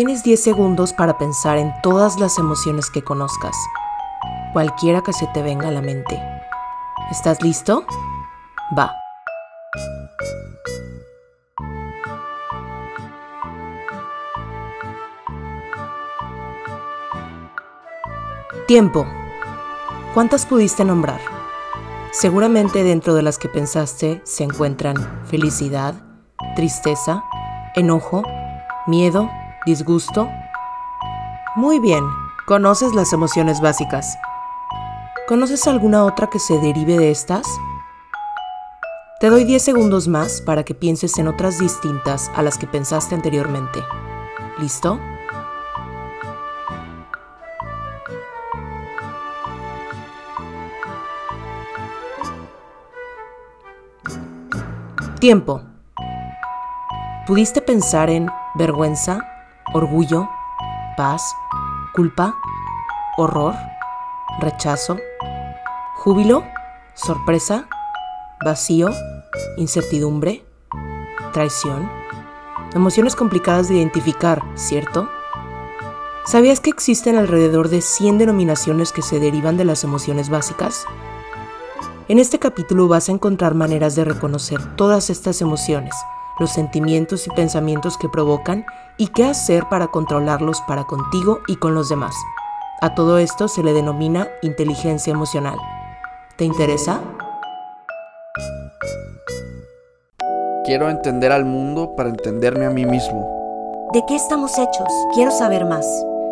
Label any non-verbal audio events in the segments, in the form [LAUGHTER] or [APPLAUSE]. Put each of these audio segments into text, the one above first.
Tienes 10 segundos para pensar en todas las emociones que conozcas, cualquiera que se te venga a la mente. ¿Estás listo? Va. Tiempo. ¿Cuántas pudiste nombrar? Seguramente dentro de las que pensaste se encuentran felicidad, tristeza, enojo, miedo, disgusto. Muy bien, conoces las emociones básicas. ¿Conoces alguna otra que se derive de estas? Te doy 10 segundos más para que pienses en otras distintas a las que pensaste anteriormente. ¿Listo? Tiempo. ¿Pudiste pensar en vergüenza, orgullo, paz, culpa, horror, rechazo, júbilo, sorpresa, vacío, incertidumbre, traición? Emociones complicadas de identificar, ¿cierto? ¿Sabías que existen alrededor de 100 denominaciones que se derivan de las emociones básicas? En este capítulo vas a encontrar maneras de reconocer todas estas emociones, los sentimientos y pensamientos que provocan y qué hacer para controlarlos para contigo y con los demás. A todo esto se le denomina inteligencia emocional. ¿Te interesa? Quiero entender al mundo para entenderme a mí mismo. ¿De qué estamos hechos? Quiero saber más.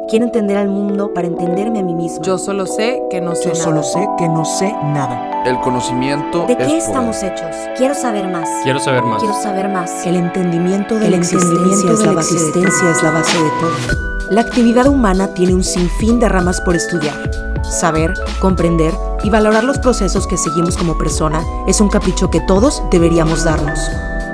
Quiero entender al mundo para entenderme a mí mismo. Yo solo sé que no sé Yo solo nada. sé que no sé nada. El conocimiento ¿De es qué poder. estamos hechos? Quiero saber más. Quiero saber más. Quiero saber más. El entendimiento de El la existencia, entendimiento es, de la la base de existencia es la base de todo. La actividad humana tiene un sinfín de ramas por estudiar. Saber, comprender y valorar los procesos que seguimos como persona es un capricho que todos deberíamos darnos.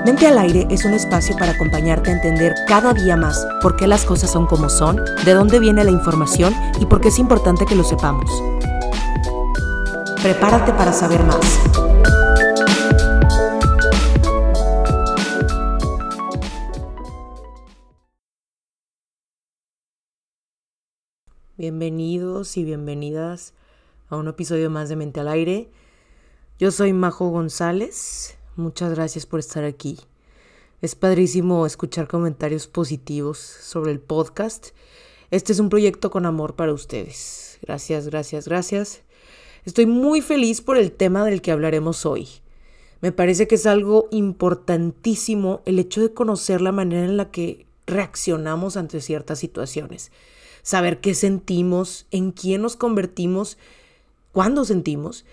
Mente al aire es un espacio para acompañarte a entender cada día más por qué las cosas son como son, de dónde viene la información y por qué es importante que lo sepamos. Prepárate para saber más. Bienvenidos y bienvenidas a un episodio más de Mente al Aire. Yo soy Majo González. Muchas gracias por estar aquí. Es padrísimo escuchar comentarios positivos sobre el podcast. Este es un proyecto con amor para ustedes. Gracias, gracias, gracias. Estoy muy feliz por el tema del que hablaremos hoy. Me parece que es algo importantísimo el hecho de conocer la manera en la que reaccionamos ante ciertas situaciones. Saber qué sentimos, en quién nos convertimos, cuándo sentimos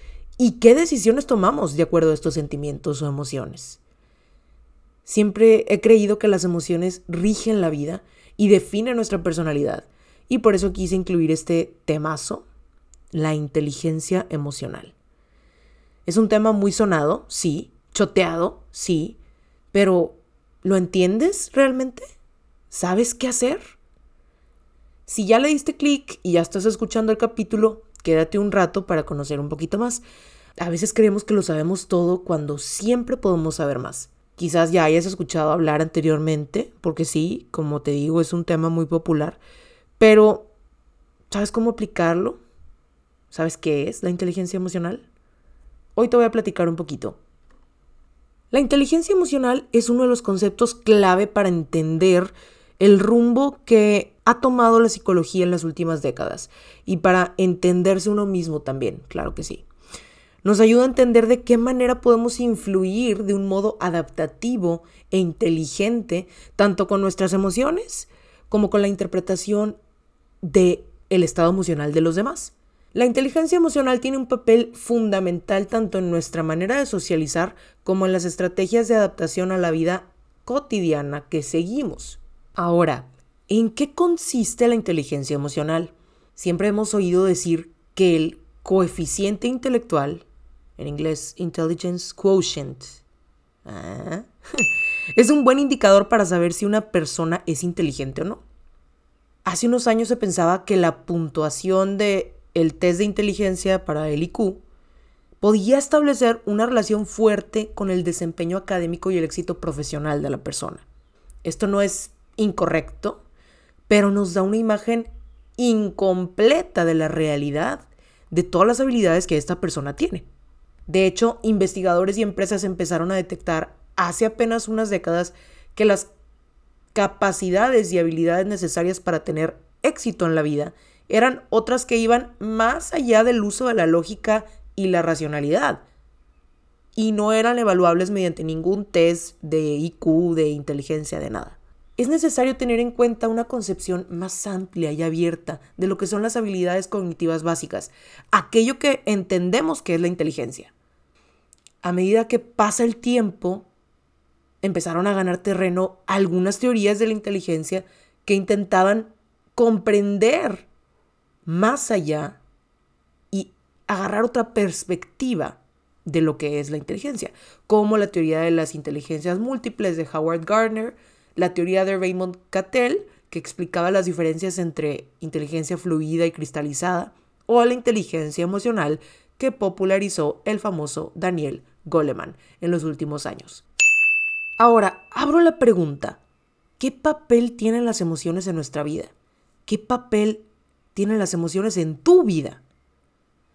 y qué decisiones tomamos de acuerdo a estos sentimientos o emociones. Siempre he creído que las emociones rigen la vida y definen nuestra personalidad y por eso quise incluir este temazo, la inteligencia emocional. Es un tema muy sonado, sí, choteado, sí, pero ¿lo entiendes realmente? ¿Sabes qué hacer? Si ya le diste clic y ya estás escuchando el capítulo, quédate un rato para conocer un poquito más. A veces creemos que lo sabemos todo cuando siempre podemos saber más. Quizás ya hayas escuchado hablar anteriormente, porque sí, como te digo, es un tema muy popular, pero ¿sabes cómo aplicarlo? ¿Sabes qué es la inteligencia emocional? Hoy te voy a platicar un poquito. La inteligencia emocional es uno de los conceptos clave para entender el rumbo que ha tomado la psicología en las últimas décadas y para entenderse uno mismo también, claro que sí. Nos ayuda a entender de qué manera podemos influir de un modo adaptativo e inteligente tanto con nuestras emociones como con la interpretación de el estado emocional de los demás. La inteligencia emocional tiene un papel fundamental tanto en nuestra manera de socializar como en las estrategias de adaptación a la vida cotidiana que seguimos. Ahora, ¿en qué consiste la inteligencia emocional? Siempre hemos oído decir que el coeficiente intelectual, en inglés intelligence quotient, ah, [LAUGHS] es un buen indicador para saber si una persona es inteligente o no. Hace unos años se pensaba que la puntuación de el test de inteligencia para el IQ podía establecer una relación fuerte con el desempeño académico y el éxito profesional de la persona. Esto no es incorrecto, pero nos da una imagen incompleta de la realidad de todas las habilidades que esta persona tiene. De hecho, investigadores y empresas empezaron a detectar hace apenas unas décadas que las capacidades y habilidades necesarias para tener éxito en la vida eran otras que iban más allá del uso de la lógica y la racionalidad. Y no eran evaluables mediante ningún test de IQ, de inteligencia, de nada. Es necesario tener en cuenta una concepción más amplia y abierta de lo que son las habilidades cognitivas básicas, aquello que entendemos que es la inteligencia. A medida que pasa el tiempo, empezaron a ganar terreno algunas teorías de la inteligencia que intentaban comprender más allá y agarrar otra perspectiva de lo que es la inteligencia, como la teoría de las inteligencias múltiples de Howard Gardner, la teoría de Raymond Cattell, que explicaba las diferencias entre inteligencia fluida y cristalizada, o la inteligencia emocional que popularizó el famoso Daniel Goleman en los últimos años. Ahora, abro la pregunta, ¿qué papel tienen las emociones en nuestra vida? ¿Qué papel tienen las emociones en tu vida?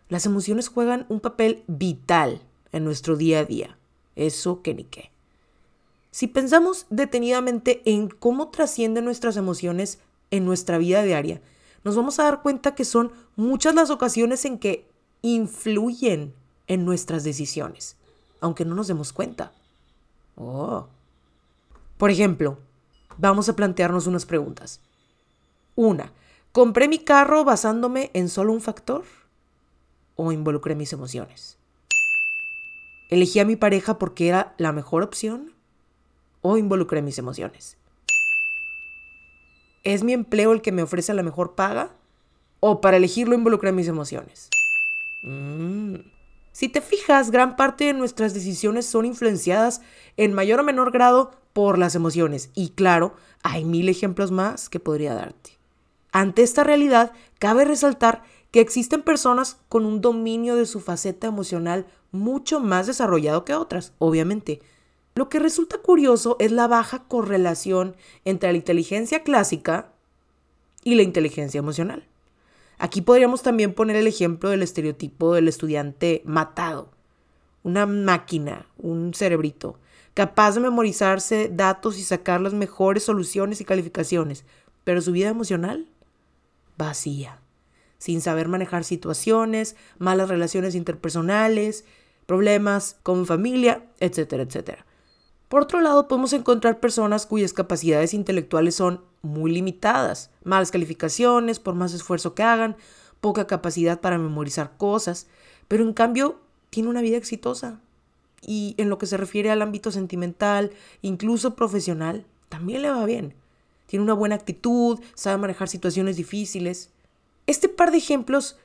Las emociones juegan un papel vital en nuestro día a día. Eso que ni qué. Si pensamos detenidamente en cómo trascienden nuestras emociones en nuestra vida diaria, nos vamos a dar cuenta que son muchas las ocasiones en que influyen en nuestras decisiones, aunque no nos demos cuenta. Oh. Por ejemplo, vamos a plantearnos unas preguntas. Una, ¿compré mi carro basándome en solo un factor? ¿O involucré mis emociones? ¿Elegí a mi pareja porque era la mejor opción? O involucré mis emociones? ¿Es mi empleo el que me ofrece la mejor paga? ¿O para elegirlo involucré mis emociones? Mm. Si te fijas, gran parte de nuestras decisiones son influenciadas en mayor o menor grado por las emociones. Y claro, hay mil ejemplos más que podría darte. Ante esta realidad, cabe resaltar que existen personas con un dominio de su faceta emocional mucho más desarrollado que otras, obviamente, lo que resulta curioso es la baja correlación entre la inteligencia clásica y la inteligencia emocional. Aquí podríamos también poner el ejemplo del estereotipo del estudiante matado, una máquina, un cerebrito, capaz de memorizarse datos y sacar las mejores soluciones y calificaciones, pero su vida emocional vacía, sin saber manejar situaciones, malas relaciones interpersonales, problemas con familia, etcétera, etcétera. Por otro lado, podemos encontrar personas cuyas capacidades intelectuales son muy limitadas, malas calificaciones, por más esfuerzo que hagan, poca capacidad para memorizar cosas, pero en cambio tiene una vida exitosa. Y en lo que se refiere al ámbito sentimental, incluso profesional, también le va bien. Tiene una buena actitud, sabe manejar situaciones difíciles. Este par de ejemplos,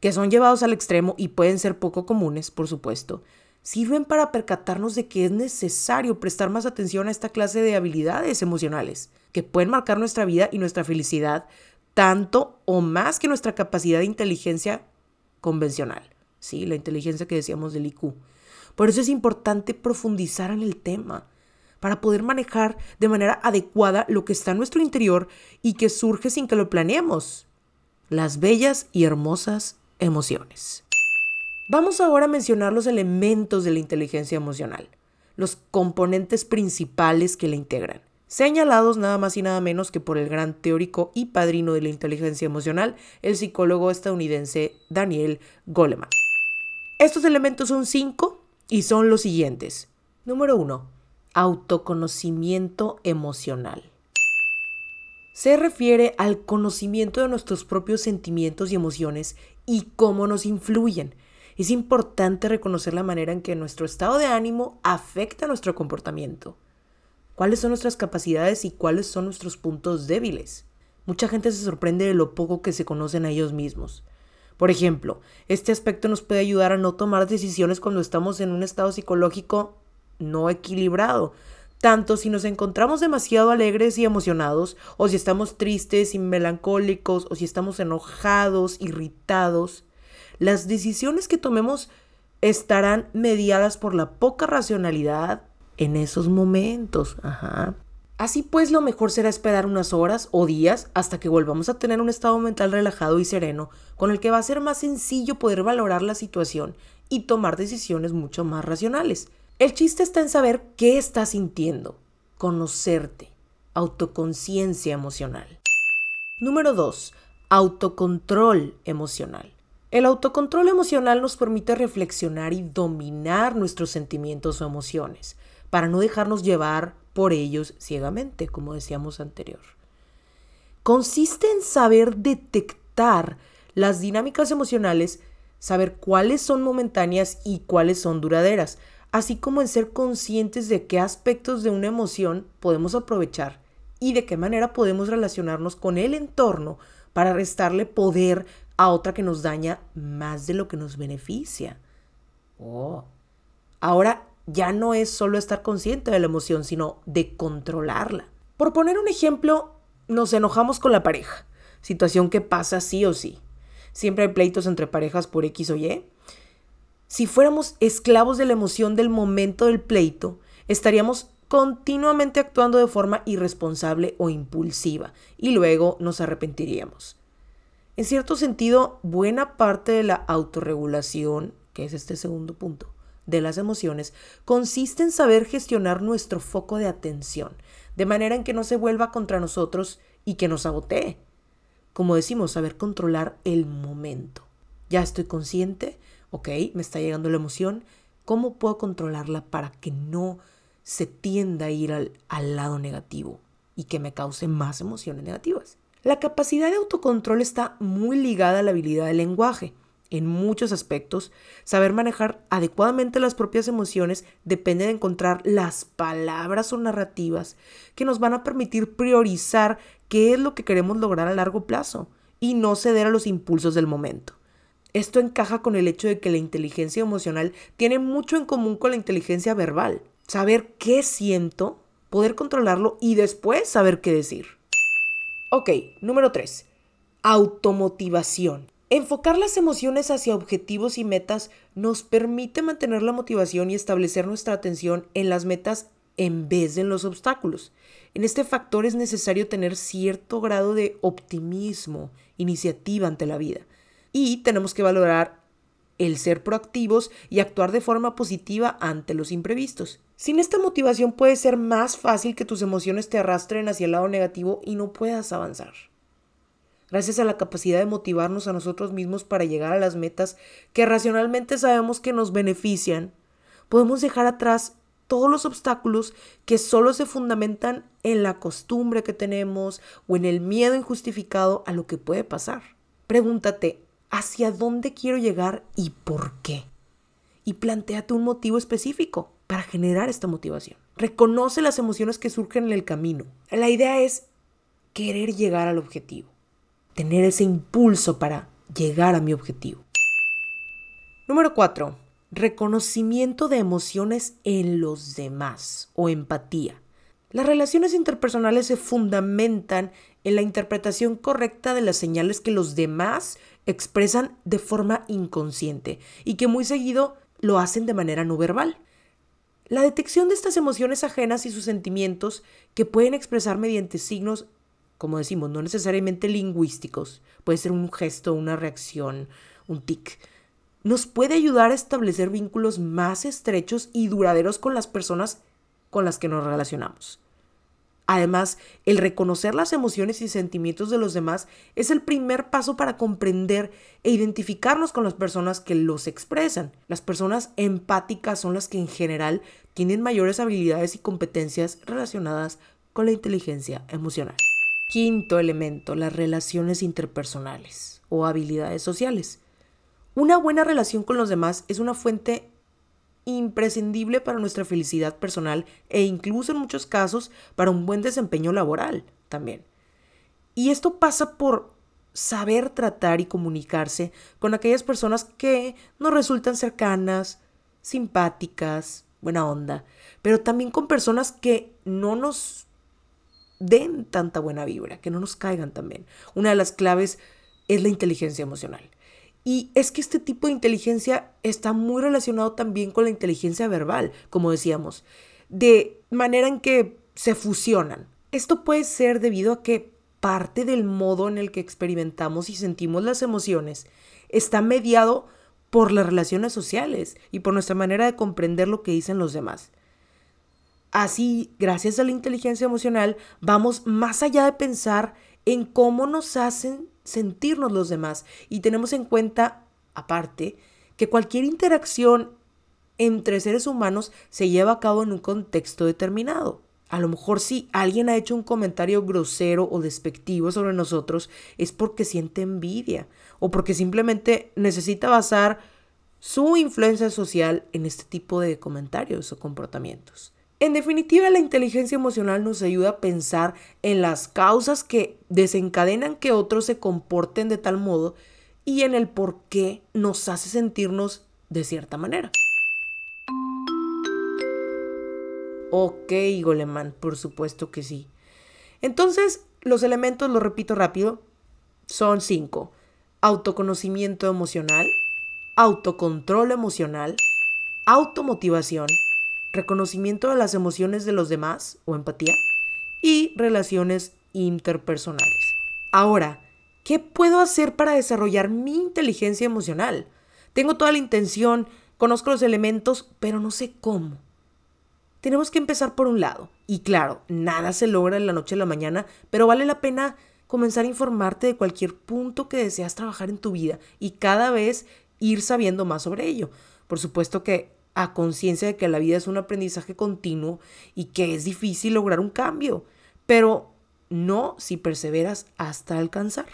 que son llevados al extremo y pueden ser poco comunes, por supuesto, sirven para percatarnos de que es necesario prestar más atención a esta clase de habilidades emocionales que pueden marcar nuestra vida y nuestra felicidad tanto o más que nuestra capacidad de inteligencia convencional. Sí, la inteligencia que decíamos del IQ. Por eso es importante profundizar en el tema para poder manejar de manera adecuada lo que está en nuestro interior y que surge sin que lo planeemos. Las bellas y hermosas emociones. Vamos ahora a mencionar los elementos de la inteligencia emocional, los componentes principales que la integran, señalados nada más y nada menos que por el gran teórico y padrino de la inteligencia emocional, el psicólogo estadounidense Daniel Goleman. Estos elementos son cinco y son los siguientes. Número uno, autoconocimiento emocional. Se refiere al conocimiento de nuestros propios sentimientos y emociones y cómo nos influyen es importante reconocer la manera en que nuestro estado de ánimo afecta nuestro comportamiento. ¿Cuáles son nuestras capacidades y cuáles son nuestros puntos débiles? Mucha gente se sorprende de lo poco que se conocen a ellos mismos. Por ejemplo, este aspecto nos puede ayudar a no tomar decisiones cuando estamos en un estado psicológico no equilibrado, tanto si nos encontramos demasiado alegres y emocionados, o si estamos tristes y melancólicos, o si estamos enojados, irritados. Las decisiones que tomemos estarán mediadas por la poca racionalidad en esos momentos. Ajá. Así pues, lo mejor será esperar unas horas o días hasta que volvamos a tener un estado mental relajado y sereno, con el que va a ser más sencillo poder valorar la situación y tomar decisiones mucho más racionales. El chiste está en saber qué estás sintiendo, conocerte, autoconciencia emocional. Número 2. Autocontrol emocional. El autocontrol emocional nos permite reflexionar y dominar nuestros sentimientos o emociones, para no dejarnos llevar por ellos ciegamente, como decíamos anterior. Consiste en saber detectar las dinámicas emocionales, saber cuáles son momentáneas y cuáles son duraderas, así como en ser conscientes de qué aspectos de una emoción podemos aprovechar y de qué manera podemos relacionarnos con el entorno para restarle poder a otra que nos daña más de lo que nos beneficia. Oh. Ahora ya no es solo estar consciente de la emoción, sino de controlarla. Por poner un ejemplo, nos enojamos con la pareja, situación que pasa sí o sí. Siempre hay pleitos entre parejas por X o Y. Si fuéramos esclavos de la emoción del momento del pleito, estaríamos continuamente actuando de forma irresponsable o impulsiva y luego nos arrepentiríamos. En cierto sentido, buena parte de la autorregulación, que es este segundo punto, de las emociones, consiste en saber gestionar nuestro foco de atención, de manera en que no se vuelva contra nosotros y que nos sabotee. Como decimos, saber controlar el momento. Ya estoy consciente, ok, me está llegando la emoción, ¿cómo puedo controlarla para que no se tienda a ir al, al lado negativo y que me cause más emociones negativas. La capacidad de autocontrol está muy ligada a la habilidad del lenguaje. En muchos aspectos, saber manejar adecuadamente las propias emociones depende de encontrar las palabras o narrativas que nos van a permitir priorizar qué es lo que queremos lograr a largo plazo y no ceder a los impulsos del momento. Esto encaja con el hecho de que la inteligencia emocional tiene mucho en común con la inteligencia verbal saber qué siento, poder controlarlo y después saber qué decir. Ok, número 3. Automotivación. Enfocar las emociones hacia objetivos y metas nos permite mantener la motivación y establecer nuestra atención en las metas en vez de en los obstáculos. En este factor es necesario tener cierto grado de optimismo, iniciativa ante la vida. Y tenemos que valorar el ser proactivos y actuar de forma positiva ante los imprevistos. Sin esta motivación puede ser más fácil que tus emociones te arrastren hacia el lado negativo y no puedas avanzar. Gracias a la capacidad de motivarnos a nosotros mismos para llegar a las metas que racionalmente sabemos que nos benefician, podemos dejar atrás todos los obstáculos que solo se fundamentan en la costumbre que tenemos o en el miedo injustificado a lo que puede pasar. Pregúntate, hacia dónde quiero llegar y por qué. Y planteate un motivo específico para generar esta motivación. Reconoce las emociones que surgen en el camino. La idea es querer llegar al objetivo, tener ese impulso para llegar a mi objetivo. Número 4. Reconocimiento de emociones en los demás o empatía. Las relaciones interpersonales se fundamentan en la interpretación correcta de las señales que los demás expresan de forma inconsciente y que muy seguido lo hacen de manera no verbal. La detección de estas emociones ajenas y sus sentimientos que pueden expresar mediante signos, como decimos, no necesariamente lingüísticos, puede ser un gesto, una reacción, un tic, nos puede ayudar a establecer vínculos más estrechos y duraderos con las personas con las que nos relacionamos. Además, el reconocer las emociones y sentimientos de los demás es el primer paso para comprender e identificarnos con las personas que los expresan. Las personas empáticas son las que en general tienen mayores habilidades y competencias relacionadas con la inteligencia emocional. Quinto elemento, las relaciones interpersonales o habilidades sociales. Una buena relación con los demás es una fuente imprescindible para nuestra felicidad personal e incluso en muchos casos para un buen desempeño laboral también. Y esto pasa por saber tratar y comunicarse con aquellas personas que nos resultan cercanas, simpáticas, buena onda, pero también con personas que no nos den tanta buena vibra, que no nos caigan también. Una de las claves es la inteligencia emocional. Y es que este tipo de inteligencia está muy relacionado también con la inteligencia verbal, como decíamos. De manera en que se fusionan. Esto puede ser debido a que parte del modo en el que experimentamos y sentimos las emociones está mediado por las relaciones sociales y por nuestra manera de comprender lo que dicen los demás. Así, gracias a la inteligencia emocional, vamos más allá de pensar en cómo nos hacen sentirnos los demás y tenemos en cuenta, aparte, que cualquier interacción entre seres humanos se lleva a cabo en un contexto determinado. A lo mejor si alguien ha hecho un comentario grosero o despectivo sobre nosotros es porque siente envidia o porque simplemente necesita basar su influencia social en este tipo de comentarios o comportamientos. En definitiva, la inteligencia emocional nos ayuda a pensar en las causas que desencadenan que otros se comporten de tal modo y en el por qué nos hace sentirnos de cierta manera. Ok, Goleman, por supuesto que sí. Entonces, los elementos, lo repito rápido, son cinco. Autoconocimiento emocional, autocontrol emocional, automotivación, reconocimiento de las emociones de los demás o empatía y relaciones interpersonales. Ahora, ¿qué puedo hacer para desarrollar mi inteligencia emocional? Tengo toda la intención, conozco los elementos, pero no sé cómo. Tenemos que empezar por un lado. Y claro, nada se logra en la noche a la mañana, pero vale la pena comenzar a informarte de cualquier punto que deseas trabajar en tu vida y cada vez ir sabiendo más sobre ello. Por supuesto que a conciencia de que la vida es un aprendizaje continuo y que es difícil lograr un cambio, pero no si perseveras hasta alcanzar.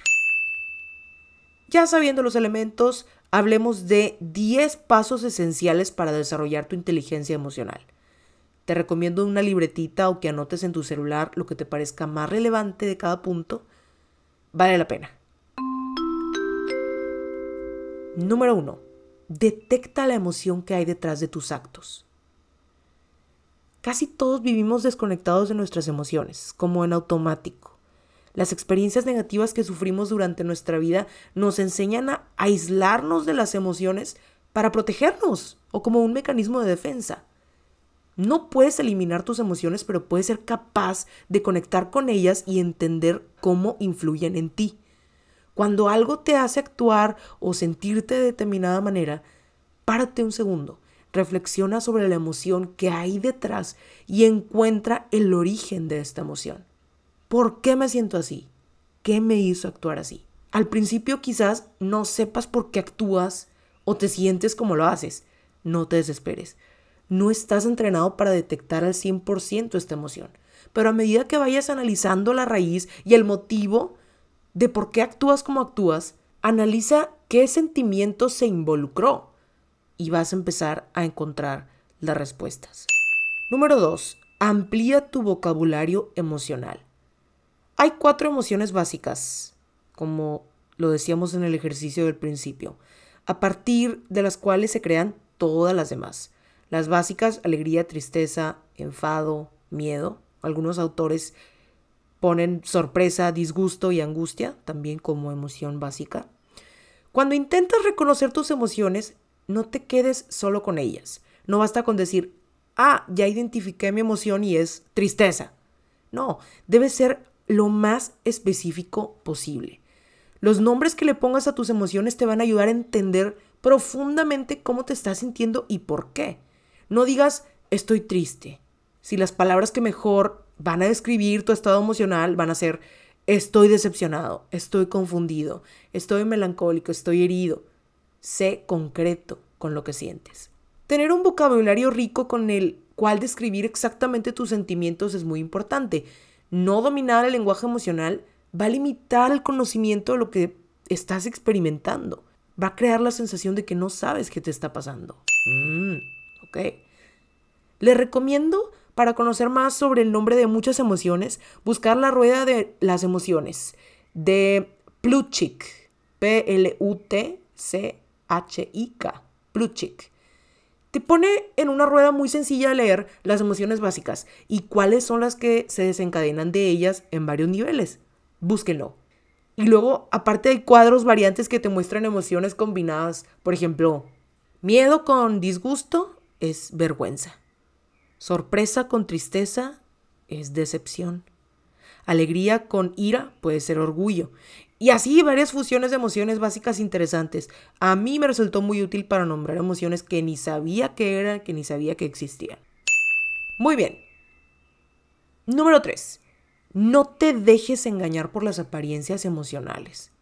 Ya sabiendo los elementos, hablemos de 10 pasos esenciales para desarrollar tu inteligencia emocional. Te recomiendo una libretita o que anotes en tu celular lo que te parezca más relevante de cada punto. Vale la pena. Número 1. Detecta la emoción que hay detrás de tus actos. Casi todos vivimos desconectados de nuestras emociones, como en automático. Las experiencias negativas que sufrimos durante nuestra vida nos enseñan a aislarnos de las emociones para protegernos o como un mecanismo de defensa. No puedes eliminar tus emociones, pero puedes ser capaz de conectar con ellas y entender cómo influyen en ti. Cuando algo te hace actuar o sentirte de determinada manera, párate un segundo, reflexiona sobre la emoción que hay detrás y encuentra el origen de esta emoción. ¿Por qué me siento así? ¿Qué me hizo actuar así? Al principio quizás no sepas por qué actúas o te sientes como lo haces. No te desesperes no estás entrenado para detectar al 100% esta emoción. Pero a medida que vayas analizando la raíz y el motivo de por qué actúas como actúas, analiza qué sentimiento se involucró y vas a empezar a encontrar las respuestas. Número 2. Amplía tu vocabulario emocional. Hay cuatro emociones básicas, como lo decíamos en el ejercicio del principio, a partir de las cuales se crean todas las demás. Las básicas, alegría, tristeza, enfado, miedo. Algunos autores ponen sorpresa, disgusto y angustia también como emoción básica. Cuando intentas reconocer tus emociones, no te quedes solo con ellas. No basta con decir, ah, ya identifiqué mi emoción y es tristeza. No, debe ser lo más específico posible. Los nombres que le pongas a tus emociones te van a ayudar a entender profundamente cómo te estás sintiendo y por qué. No digas estoy triste. Si las palabras que mejor van a describir tu estado emocional van a ser estoy decepcionado, estoy confundido, estoy melancólico, estoy herido. Sé concreto con lo que sientes. Tener un vocabulario rico con el cual describir exactamente tus sentimientos es muy importante. No dominar el lenguaje emocional va a limitar el conocimiento de lo que estás experimentando. Va a crear la sensación de que no sabes qué te está pasando. Mm. ¿ok? Les recomiendo, para conocer más sobre el nombre de muchas emociones, buscar la rueda de las emociones de Plutchik, P-L-U-T-C-H-I-K, Plutchik. Te pone en una rueda muy sencilla de leer las emociones básicas y cuáles son las que se desencadenan de ellas en varios niveles. Búsquenlo. Y luego, aparte hay cuadros variantes que te muestran emociones combinadas. Por ejemplo, miedo con disgusto es vergüenza. Sorpresa con tristeza es decepción. Alegría con ira puede ser orgullo. Y así varias fusiones de emociones básicas interesantes. A mí me resultó muy útil para nombrar emociones que ni sabía que eran, que ni sabía que existían. Muy bien. Número 3. No te dejes engañar por las apariencias emocionales.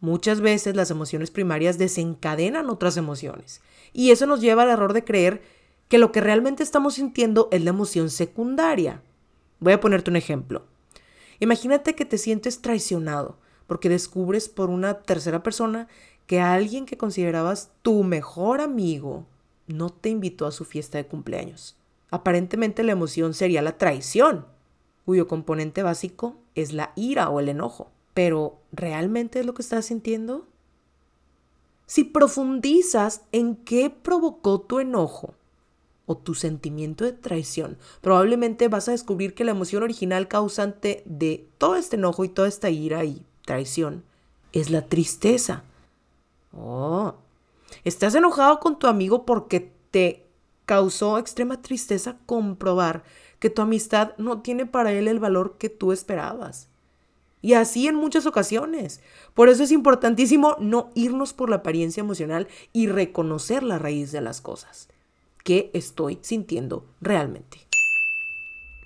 Muchas veces las emociones primarias desencadenan otras emociones. Y eso nos lleva al error de creer que lo que realmente estamos sintiendo es la emoción secundaria. Voy a ponerte un ejemplo. Imagínate que te sientes traicionado porque descubres por una tercera persona que alguien que considerabas tu mejor amigo no te invitó a su fiesta de cumpleaños. Aparentemente la emoción sería la traición, cuyo componente básico es la ira o el enojo. Pero, ¿realmente es lo que estás sintiendo? Si profundizas en qué provocó tu enojo o tu sentimiento de traición, probablemente vas a descubrir que la emoción original causante de todo este enojo y toda esta ira y traición es la tristeza. Oh, estás enojado con tu amigo porque te causó extrema tristeza comprobar que tu amistad no tiene para él el valor que tú esperabas. Y así en muchas ocasiones. Por eso es importantísimo no irnos por la apariencia emocional y reconocer la raíz de las cosas. ¿Qué estoy sintiendo realmente?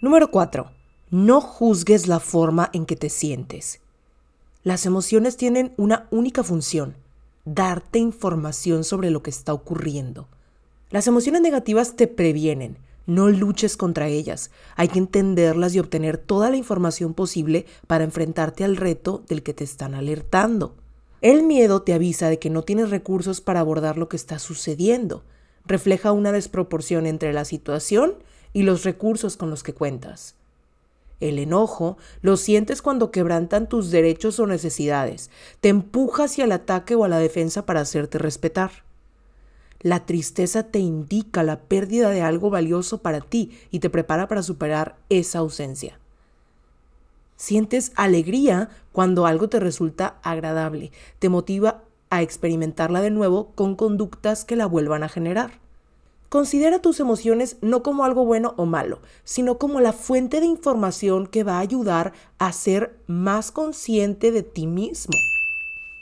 Número 4. No juzgues la forma en que te sientes. Las emociones tienen una única función, darte información sobre lo que está ocurriendo. Las emociones negativas te previenen, no luches contra ellas, hay que entenderlas y obtener toda la información posible para enfrentarte al reto del que te están alertando. El miedo te avisa de que no tienes recursos para abordar lo que está sucediendo, refleja una desproporción entre la situación y los recursos con los que cuentas. El enojo lo sientes cuando quebrantan tus derechos o necesidades, te empuja hacia el ataque o a la defensa para hacerte respetar. La tristeza te indica la pérdida de algo valioso para ti y te prepara para superar esa ausencia. Sientes alegría cuando algo te resulta agradable, te motiva a experimentarla de nuevo con conductas que la vuelvan a generar. Considera tus emociones no como algo bueno o malo, sino como la fuente de información que va a ayudar a ser más consciente de ti mismo.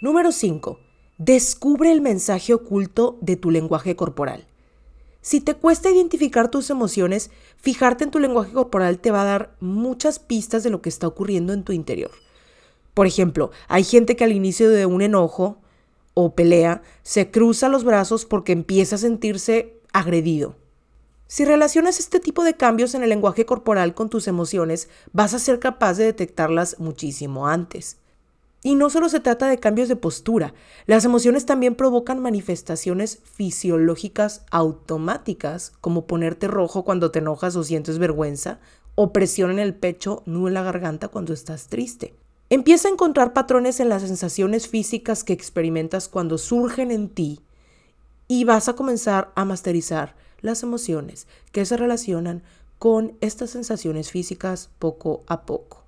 Número 5. Descubre el mensaje oculto de tu lenguaje corporal. Si te cuesta identificar tus emociones, fijarte en tu lenguaje corporal te va a dar muchas pistas de lo que está ocurriendo en tu interior. Por ejemplo, hay gente que al inicio de un enojo o pelea se cruza los brazos porque empieza a sentirse agredido. Si relacionas este tipo de cambios en el lenguaje corporal con tus emociones, vas a ser capaz de detectarlas muchísimo antes. Y no solo se trata de cambios de postura, las emociones también provocan manifestaciones fisiológicas automáticas, como ponerte rojo cuando te enojas o sientes vergüenza, o presión en el pecho, nudo en la garganta cuando estás triste. Empieza a encontrar patrones en las sensaciones físicas que experimentas cuando surgen en ti y vas a comenzar a masterizar las emociones que se relacionan con estas sensaciones físicas poco a poco.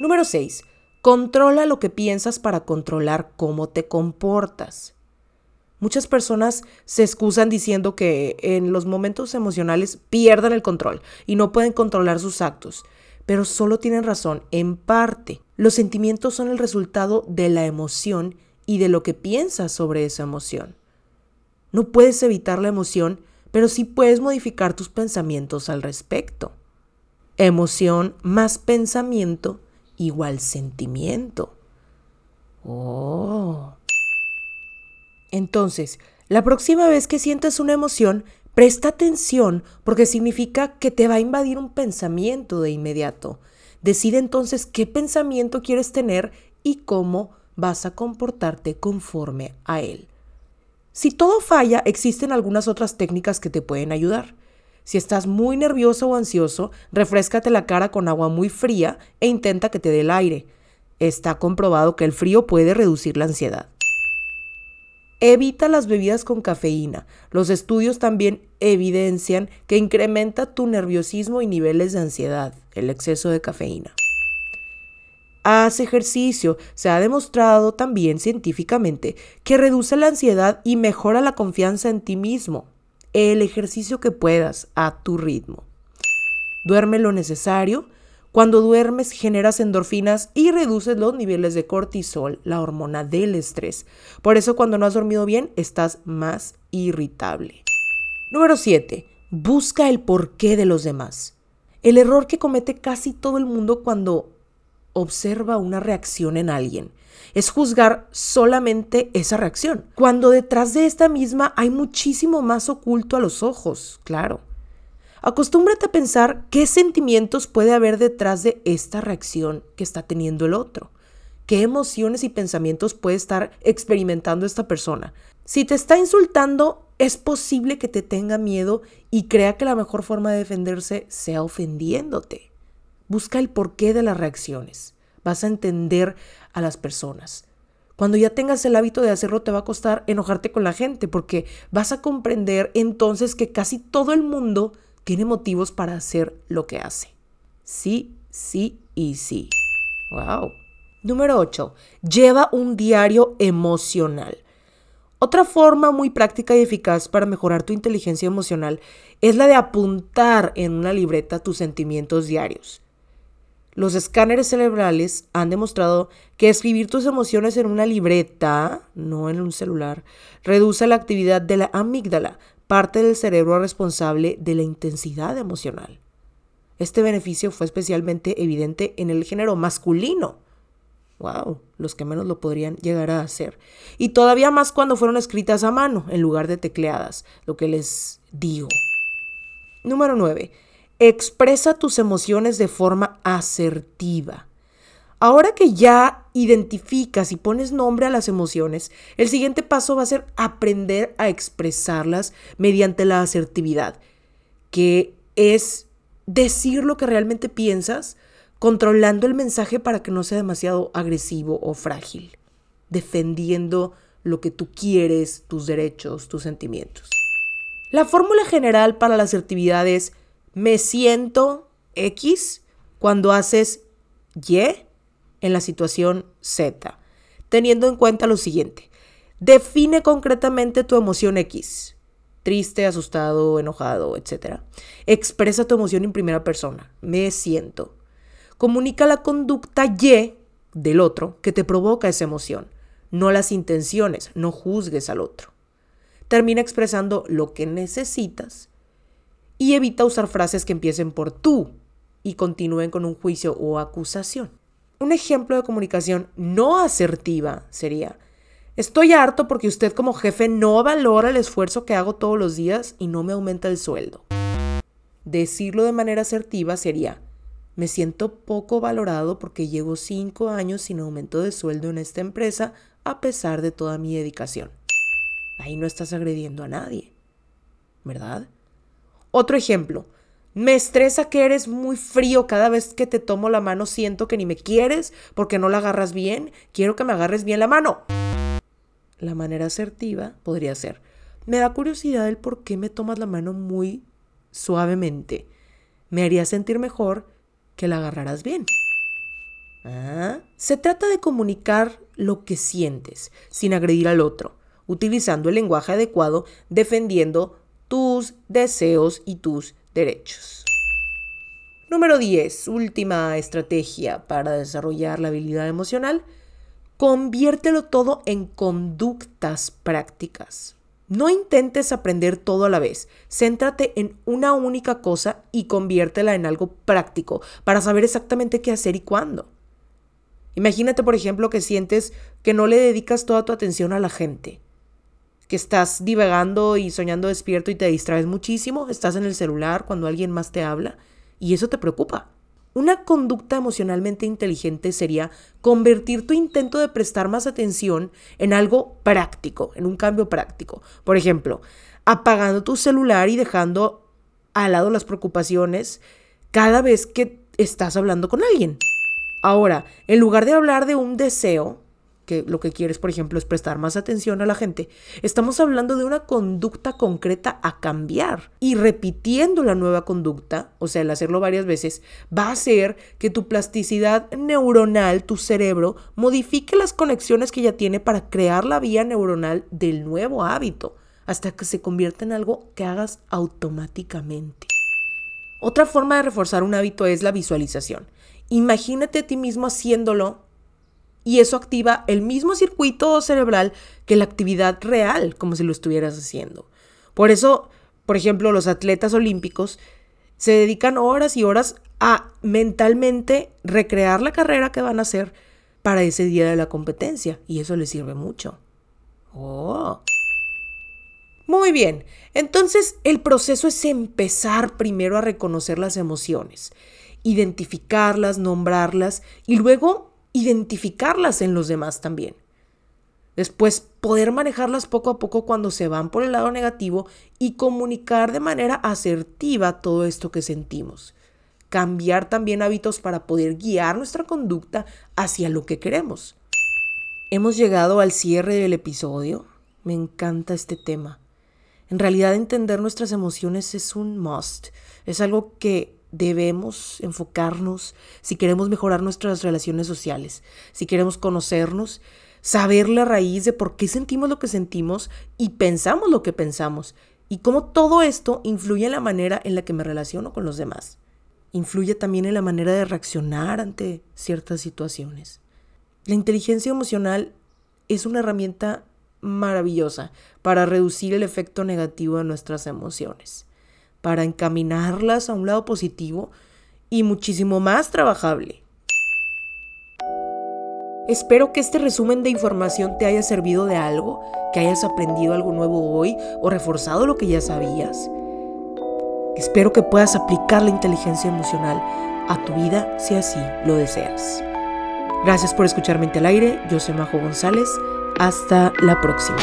Número 6. Controla lo que piensas para controlar cómo te comportas. Muchas personas se excusan diciendo que en los momentos emocionales pierden el control y no pueden controlar sus actos, pero solo tienen razón en parte. Los sentimientos son el resultado de la emoción y de lo que piensas sobre esa emoción. No puedes evitar la emoción, pero sí puedes modificar tus pensamientos al respecto. Emoción más pensamiento igual sentimiento. Oh. Entonces, la próxima vez que sientas una emoción, presta atención porque significa que te va a invadir un pensamiento de inmediato. Decide entonces qué pensamiento quieres tener y cómo vas a comportarte conforme a él. Si todo falla, existen algunas otras técnicas que te pueden ayudar. Si estás muy nervioso o ansioso, refrescate la cara con agua muy fría e intenta que te dé el aire. Está comprobado que el frío puede reducir la ansiedad. Evita las bebidas con cafeína. Los estudios también evidencian que incrementa tu nerviosismo y niveles de ansiedad, el exceso de cafeína. Haz ejercicio. Se ha demostrado también científicamente que reduce la ansiedad y mejora la confianza en ti mismo. El ejercicio que puedas a tu ritmo. Duerme lo necesario. Cuando duermes generas endorfinas y reduces los niveles de cortisol, la hormona del estrés. Por eso cuando no has dormido bien estás más irritable. Número 7. Busca el porqué de los demás. El error que comete casi todo el mundo cuando observa una reacción en alguien es juzgar solamente esa reacción, cuando detrás de esta misma hay muchísimo más oculto a los ojos, claro. Acostúmbrate a pensar qué sentimientos puede haber detrás de esta reacción que está teniendo el otro. ¿Qué emociones y pensamientos puede estar experimentando esta persona? Si te está insultando, es posible que te tenga miedo y crea que la mejor forma de defenderse sea ofendiéndote. Busca el porqué de las reacciones. Vas a entender a las personas. Cuando ya tengas el hábito de hacerlo, te va a costar enojarte con la gente porque vas a comprender entonces que casi todo el mundo tiene motivos para hacer lo que hace. Sí, sí y sí. Wow. Número 8. Lleva un diario emocional. Otra forma muy práctica y eficaz para mejorar tu inteligencia emocional es la de apuntar en una libreta tus sentimientos diarios. Los escáneres cerebrales han demostrado que escribir tus emociones en una libreta, no en un celular, reduce la actividad de la amígdala, parte del cerebro responsable de la intensidad emocional. Este beneficio fue especialmente evidente en el género masculino. Wow, los que menos lo podrían llegar a hacer. Y todavía más cuando fueron escritas a mano en lugar de tecleadas, lo que les digo. Número 9. Expresa tus emociones de forma asertiva. Ahora que ya identificas y pones nombre a las emociones, el siguiente paso va a ser aprender a expresarlas mediante la asertividad, que es decir lo que realmente piensas, controlando el mensaje para que no sea demasiado agresivo o frágil, defendiendo lo que tú quieres, tus derechos, tus sentimientos. La fórmula general para la asertividad es me siento X cuando haces Y en la situación Z, teniendo en cuenta lo siguiente. Define concretamente tu emoción X. Triste, asustado, enojado, etc. Expresa tu emoción en primera persona. Me siento. Comunica la conducta Y del otro que te provoca esa emoción, no las intenciones, no juzgues al otro. Termina expresando lo que necesitas y evita usar frases que empiecen por tú y continúen con un juicio o acusación. Un ejemplo de comunicación no asertiva sería, estoy harto porque usted como jefe no valora el esfuerzo que hago todos los días y no me aumenta el sueldo. Decirlo de manera asertiva sería, me siento poco valorado porque llevo cinco años sin aumento de sueldo en esta empresa a pesar de toda mi dedicación. Ahí no estás agrediendo a nadie, ¿verdad? Otro ejemplo, me estresa que eres muy frío cada vez que te tomo la mano, siento que ni me quieres porque no la agarras bien, quiero que me agarres bien la mano. La manera asertiva podría ser, me da curiosidad el por qué me tomas la mano muy suavemente. Me haría sentir mejor que la agarrarás bien. Ah, se trata de comunicar lo que sientes sin agredir al otro, utilizando el lenguaje adecuado, defendiendo tus deseos y tus derechos. Número 10. Última estrategia para desarrollar la habilidad emocional. Conviértelo todo en conductas prácticas. No intentes aprender todo a la vez. Céntrate en una única cosa y conviértela en algo práctico para saber exactamente qué hacer y cuándo. Imagínate, por ejemplo, que sientes que no le dedicas toda tu atención a la gente que estás divagando y soñando despierto y te distraes muchísimo, estás en el celular cuando alguien más te habla y eso te preocupa. Una conducta emocionalmente inteligente sería convertir tu intento de prestar más atención en algo práctico, en un cambio práctico. Por ejemplo, apagando tu celular y dejando al lado las preocupaciones cada vez que estás hablando con alguien. Ahora, en lugar de hablar de un deseo, que lo que quieres, por ejemplo, es prestar más atención a la gente, estamos hablando de una conducta concreta a cambiar. Y repitiendo la nueva conducta, o sea, el hacerlo varias veces, va a hacer que tu plasticidad neuronal, tu cerebro, modifique las conexiones que ya tiene para crear la vía neuronal del nuevo hábito, hasta que se convierta en algo que hagas automáticamente. Otra forma de reforzar un hábito es la visualización. Imagínate a ti mismo haciéndolo y eso activa el mismo circuito cerebral que la actividad real, como si lo estuvieras haciendo. Por eso, por ejemplo, los atletas olímpicos se dedican horas y horas a mentalmente recrear la carrera que van a hacer para ese día de la competencia y eso les sirve mucho. Oh. Muy bien, entonces el proceso es empezar primero a reconocer las emociones, identificarlas, nombrarlas y luego identificarlas en los demás también. Después poder manejarlas poco a poco cuando se van por el lado negativo y comunicar de manera asertiva todo esto que sentimos. Cambiar también hábitos para poder guiar nuestra conducta hacia lo que queremos. Hemos llegado al cierre del episodio. Me encanta este tema. En realidad entender nuestras emociones es un must, es algo que debemos enfocarnos si queremos mejorar nuestras relaciones sociales, si queremos conocernos, saber la raíz de por qué sentimos lo que sentimos y pensamos lo que pensamos, y cómo todo esto influye en la manera en la que me relaciono con los demás. Influye también en la manera de reaccionar ante ciertas situaciones. La inteligencia emocional es una herramienta maravillosa para reducir el efecto negativo de nuestras emociones, para encaminarlas a un lado positivo y muchísimo más trabajable. Espero que este resumen de información te haya servido de algo, que hayas aprendido algo nuevo hoy o reforzado lo que ya sabías. Espero que puedas aplicar la inteligencia emocional a tu vida si así lo deseas. Gracias por escucharme al aire, yo soy Majo González hasta la próxima.